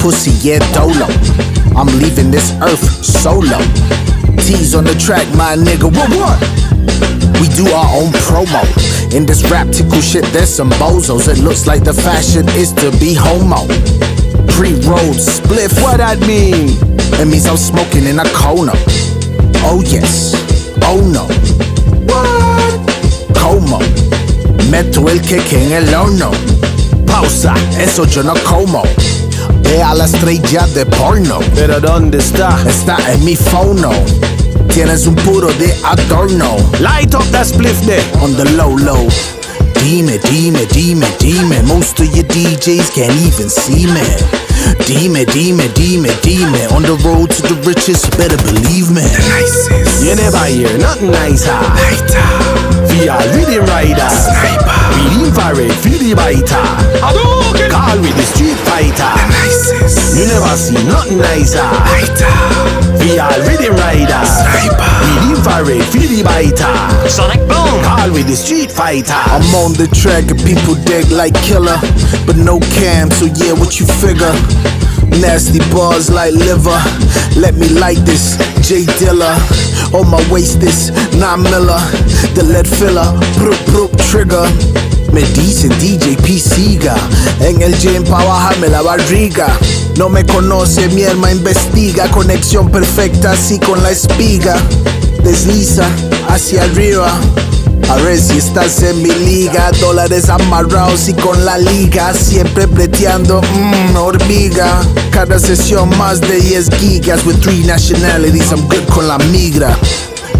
pussy, yeah, dolo. I'm leaving this earth solo. T's on the track, my nigga. What, what? We do our own promo. In this rap tickle shit, there's some bozos. It looks like the fashion is to be homo. Pre-rolled spliff, what that mean? It means I'm smoking in a Kona. Oh yes, oh no. What? Como. Meto el queque en el horno. Pausa, eso yo no como. Ve a la estrella de porno. Pero ¿dónde está? Está en mi fono. Tienes un puro de adorno. Light up that spliff there. On the low low. Dime, dime, dime, dime. Most of your DJs can't even see me. Dime, dime, dime, dime. On the road to the riches, better believe me. You never hear nothing nicer. We are rhythm rider. We infrared, feel the biter. Call with the street fighter. You never see nothing nicer. We are rhythm rider. We infrared, feel the biter. Sonic boom. Call with the street fighter. I'm on the track and people dig like killer, but no cam, so yeah, what you figure? Nasty bars like liver. Let me light this, J Dilla. On my waist this, 9 miller. The lead filler, brup brup trigger. Me dicen DJ P. Siga En el gym pa' bajarme la barriga No me conoce, mi alma investiga Conexión perfecta así con la espiga Desliza hacia arriba a ver si estás en mi liga, dólares amarrados y con la liga, siempre preteando, mmm, hormiga. Cada sesión más de 10 gigas, with three nationalities, I'm good con la migra.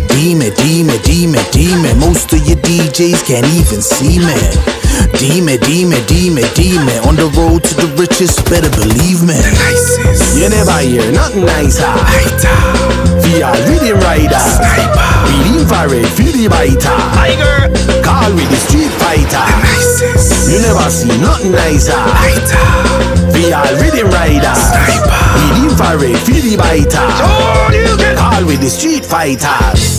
Dime, dime, dime, dime, most of your DJs can't even see me. Dime, dime, dime, dime, on the road to the riches, better believe me. You never hear nothing nicer. We are rhythm rider. We infrared, feel the biter. Tiger. Call with the street fighter. You never see nothing nicer. We are rhythm rider. We infrared, feel the biter. All you can. Call with the street fighters.